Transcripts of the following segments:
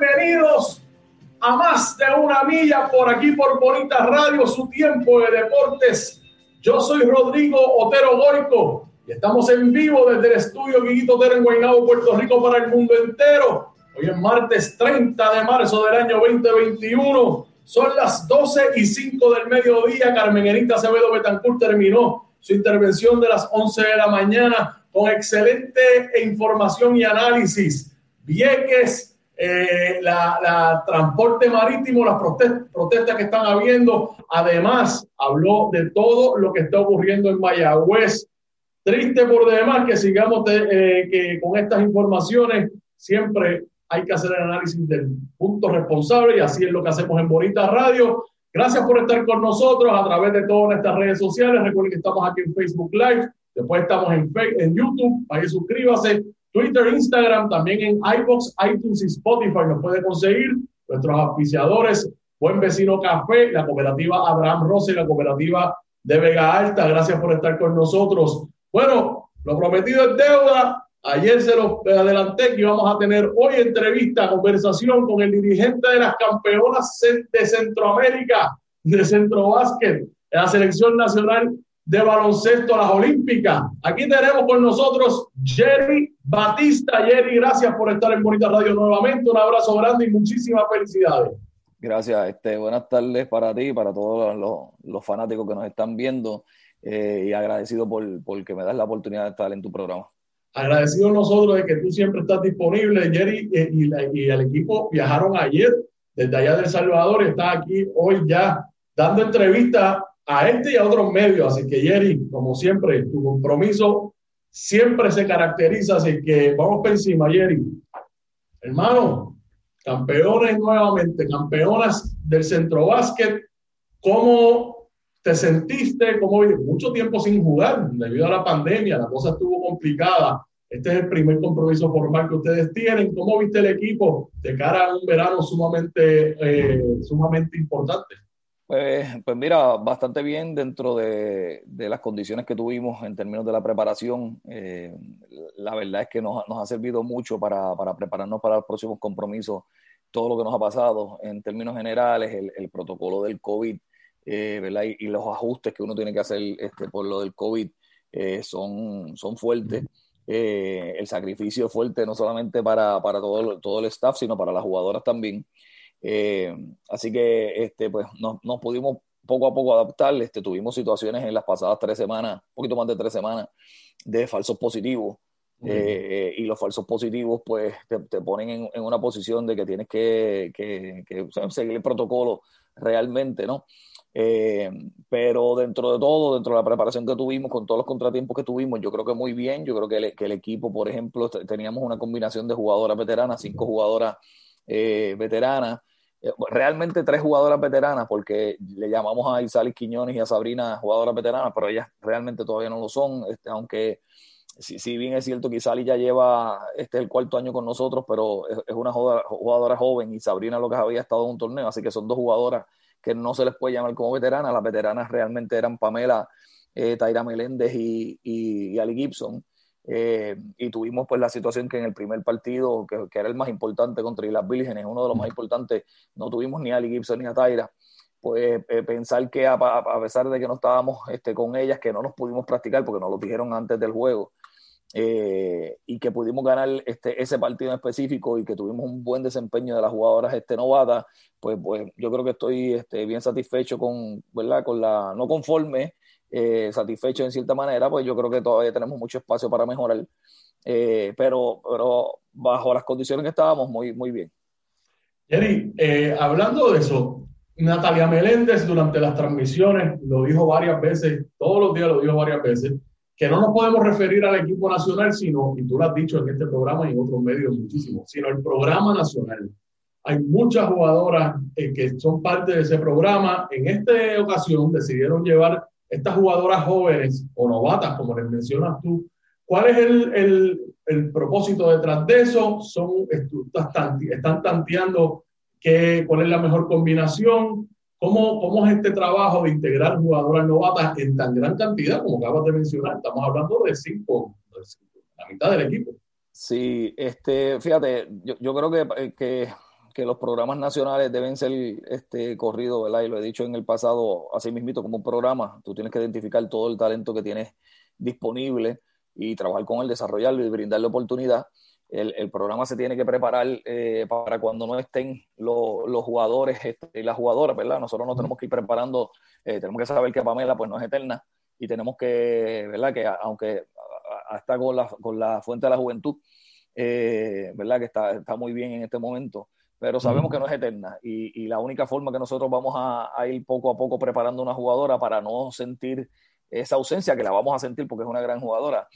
bienvenidos a más de una milla por aquí por Bonita Radio, su tiempo de deportes. Yo soy Rodrigo Otero Goico y estamos en vivo desde el estudio Guiguito Otero en Guaynabo, Puerto Rico para el mundo entero. Hoy es martes 30 de marzo del año 2021. Son las 12 y 5 del mediodía. Carmen Enita Acevedo Betancourt terminó su intervención de las 11 de la mañana con excelente información y análisis Vieques, eh, la, transporte marítimo, las protestas, que están habiendo. Además, habló de todo lo que está ocurriendo en Mayagüez. Triste por demás que sigamos eh, que con estas informaciones. Siempre hay que hacer el análisis del punto responsable y así es lo que hacemos en Bonita Radio. Gracias por estar con nosotros a través de todas estas redes sociales. Recuerden que estamos aquí en Facebook Live, después estamos en, en YouTube, ahí suscríbase Twitter, Instagram, también en iBox, iTunes y Spotify nos puede conseguir nuestros auspiciadores, Buen Vecino Café, la cooperativa Abraham Rossi, la cooperativa de Vega Alta. Gracias por estar con nosotros. Bueno, lo prometido es deuda. Ayer se lo adelanté que íbamos a tener hoy entrevista, conversación con el dirigente de las campeonas de Centroamérica, de Centro Básquet, la selección nacional de baloncesto a las Olímpicas. Aquí tenemos con nosotros Jerry Batista. Jerry, gracias por estar en Bonita Radio nuevamente. Un abrazo grande y muchísimas felicidades. Gracias. Este, buenas tardes para ti y para todos los, fanáticos que nos están viendo. Eh, y agradecido por, por que me das la oportunidad de estar en tu programa. Agradecido nosotros de que tú siempre estás disponible, Jerry, eh, y, y el equipo viajaron ayer desde allá de El Salvador, está aquí hoy ya dando entrevistas a este y a otros medios. Así que, Jerry, como siempre, tu compromiso siempre se caracteriza. Así que vamos por encima, Jerry. Hermano, campeones nuevamente, campeonas del centro básquet. ¿Cómo te sentiste? ¿Cómo mucho tiempo sin jugar debido a la pandemia? La cosa estuvo complicada. Este es el primer compromiso formal que ustedes tienen. ¿Cómo viste el equipo de cara a un verano sumamente, eh, sumamente importante? Pues, pues mira, bastante bien dentro de, las condiciones que tuvimos en términos de la preparación. Eh, la verdad es que nos, ha servido mucho para, prepararnos para los próximos compromisos, todo lo que nos ha pasado en términos generales, el, protocolo del COVID, eh, ¿verdad? Y, los ajustes que uno tiene que hacer este, por lo del COVID eh, son, son fuertes. el sacrificio fuerte no solamente para, para todo, todo el staff, sino para las jugadoras también. Eh, así que este, pues, nos, pudimos poco a poco adaptar. Este, tuvimos situaciones en las pasadas tres semanas, un poquito más de tres semanas, de falsos positivos. Eh, y los falsos positivos pues te, ponen en, una posición de que tienes que, seguir el protocolo realmente, ¿no? Eh, pero dentro de todo, dentro de la preparación que tuvimos, con todos los contratiempos que tuvimos, yo creo que muy bien. Yo creo que el, que el equipo, por ejemplo, teníamos una combinación de jugadoras veteranas, cinco jugadoras veteranas, eh, realmente tres jugadoras veteranas, porque le llamamos a Isalis Quiñones y a Sabrina jugadoras veteranas, pero ellas realmente todavía no lo son, este, aunque si, bien es cierto que Isalis ya lleva este el cuarto año con nosotros, pero es, una jugadora, joven y Sabrina lo que había estado en un torneo, así que son dos jugadoras que no se les puede llamar como veteranas, las veteranas realmente eran Pamela, eh, Taira Meléndez y, y Ali Gibson. Eh, y tuvimos pues la situación que en el primer partido, que, era el más importante contra las Vírgenes, uno de los más importantes, no tuvimos ni a Ali Gibson ni a Tyra. Pues eh, pensar que a, pesar de que no estábamos este, con ellas, que no nos pudimos practicar porque nos lo dijeron antes del juego, eh, y que pudimos ganar este, ese partido en específico y que tuvimos un buen desempeño de las jugadoras este, novatas, pues, pues yo creo que estoy este, bien satisfecho con, ¿verdad? Con la, no conforme, eh, en cierta manera, pues yo creo que todavía tenemos mucho espacio para mejorar. Eh, pero, pero bajo las condiciones que estábamos, muy, muy bien. Jerry, eh, hablando de eso, Natalia Meléndez durante las transmisiones lo dijo varias veces, todos los días lo dijo varias veces, que no nos podemos referir al equipo nacional, sino, y tú lo has dicho en este programa y en otros medios muchísimo, sino el programa nacional. Hay muchas jugadoras que son parte de ese programa. En esta ocasión decidieron llevar estas jugadoras jóvenes o novatas, como les mencionas tú, ¿cuál es el, el, el propósito detrás de eso? Son, están tanteando qué, cuál es la mejor combinación, ¿Cómo, ¿Cómo es este trabajo de integrar jugadoras novatas en tan gran cantidad como acabas de mencionar? Estamos hablando de cinco, de cinco la mitad del equipo. Sí, este, fíjate, yo, yo creo que, que, que, los programas nacionales deben ser este, corridos, ¿verdad? Y lo he dicho en el pasado, así mismito, como un programa, tú tienes que identificar todo el talento que tienes disponible y trabajar con él, desarrollarlo y brindarle oportunidad. El, el programa se tiene que preparar eh, para cuando no estén los, los jugadores este, y las jugadoras, ¿verdad? Nosotros nos tenemos que ir preparando, eh, tenemos que saber que Pamela pues no es eterna y tenemos que, ¿verdad? Que aunque hasta con la, con la fuente de la juventud, eh, ¿verdad? Que está, está muy bien en este momento, pero sabemos que no es eterna y, y la única forma que nosotros vamos a, a, ir poco a poco preparando una jugadora para no sentir esa ausencia, que la vamos a sentir porque es una gran jugadora,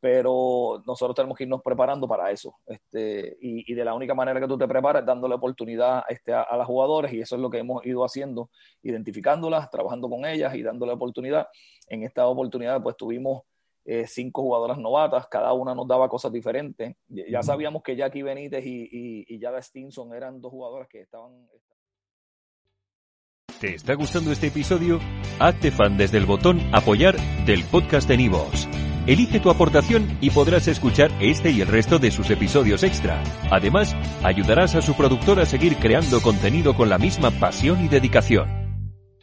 pero nosotros tenemos que irnos preparando para eso. Este, y, y, de la única manera que tú te preparas dándole oportunidad este, a, a las jugadoras, y eso es lo que hemos ido haciendo, identificándolas, trabajando con ellas y dándole oportunidad. En esta oportunidad, pues tuvimos eh, cinco jugadoras novatas, cada una nos daba cosas diferentes. Ya sabíamos que Jackie Benítez y, y, y Yada Stinson eran dos jugadoras que estaban... ¿Te está gustando este episodio? Hazte fan desde el botón apoyar del podcast de Nivos. Elige tu aportación y podrás escuchar este y el resto de sus episodios extra. Además, ayudarás a su productor a seguir creando contenido con la misma pasión y dedicación.